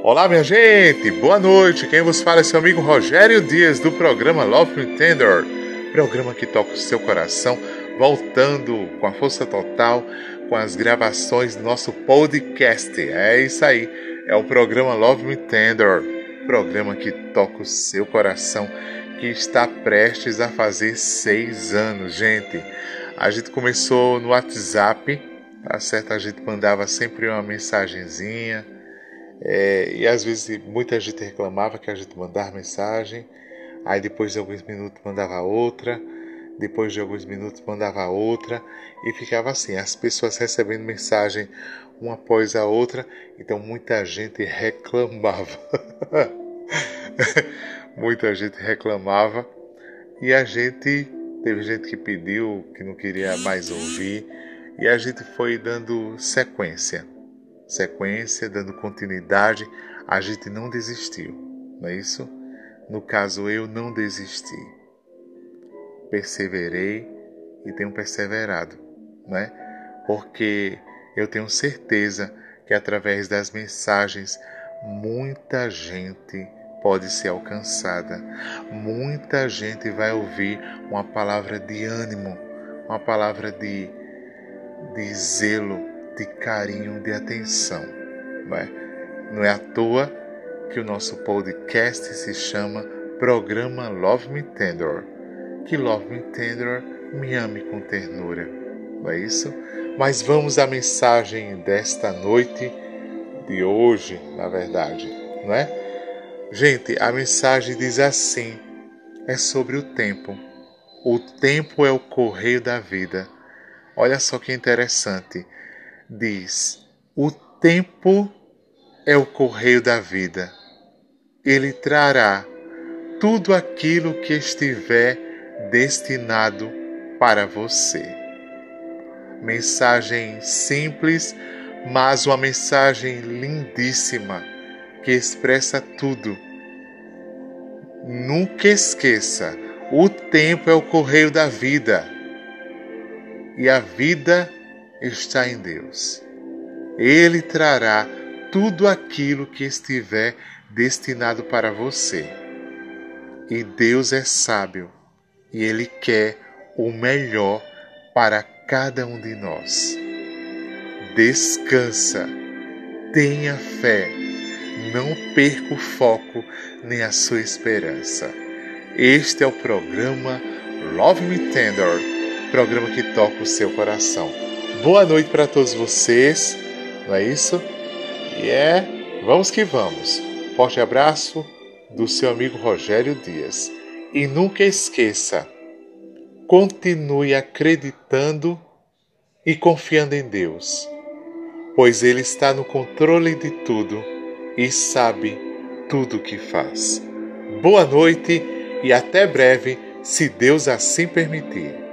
Olá, minha gente, boa noite. Quem vos fala é seu amigo Rogério Dias do programa Love Me Tender, programa que toca o seu coração, voltando com a força total com as gravações do nosso podcast. É isso aí, é o programa Love Me Tender, programa que toca o seu coração, que está prestes a fazer seis anos, gente. A gente começou no WhatsApp, tá certo? A gente mandava sempre uma mensagenzinha é, e às vezes muita gente reclamava que a gente mandava mensagem, aí depois de alguns minutos mandava outra, depois de alguns minutos mandava outra e ficava assim, as pessoas recebendo mensagem uma após a outra, então muita gente reclamava. muita gente reclamava e a gente teve gente que pediu que não queria mais ouvir e a gente foi dando sequência sequência, dando continuidade, a gente não desistiu, não é isso? No caso, eu não desisti. Perseverei e tenho perseverado, não é? Porque eu tenho certeza que através das mensagens muita gente pode ser alcançada. Muita gente vai ouvir uma palavra de ânimo, uma palavra de, de zelo, de carinho, de atenção. Não é? não é à toa que o nosso podcast se chama Programa Love Me Tender. Que Love Me Tender me ame com ternura. Não é isso? Mas vamos à mensagem desta noite, de hoje, na verdade, não é? Gente, a mensagem diz assim: é sobre o tempo. O tempo é o correio da vida. Olha só que interessante diz: O tempo é o correio da vida. Ele trará tudo aquilo que estiver destinado para você. Mensagem simples, mas uma mensagem lindíssima que expressa tudo. Nunca esqueça: o tempo é o correio da vida e a vida está em Deus. Ele trará tudo aquilo que estiver destinado para você. E Deus é sábio e Ele quer o melhor para cada um de nós. Descansa, tenha fé, não perca o foco nem a sua esperança. Este é o programa Love Me Tender, programa que toca o seu coração. Boa noite para todos vocês, não é isso? E é, vamos que vamos. Forte abraço do seu amigo Rogério Dias. E nunca esqueça, continue acreditando e confiando em Deus, pois Ele está no controle de tudo e sabe tudo o que faz. Boa noite e até breve, se Deus assim permitir.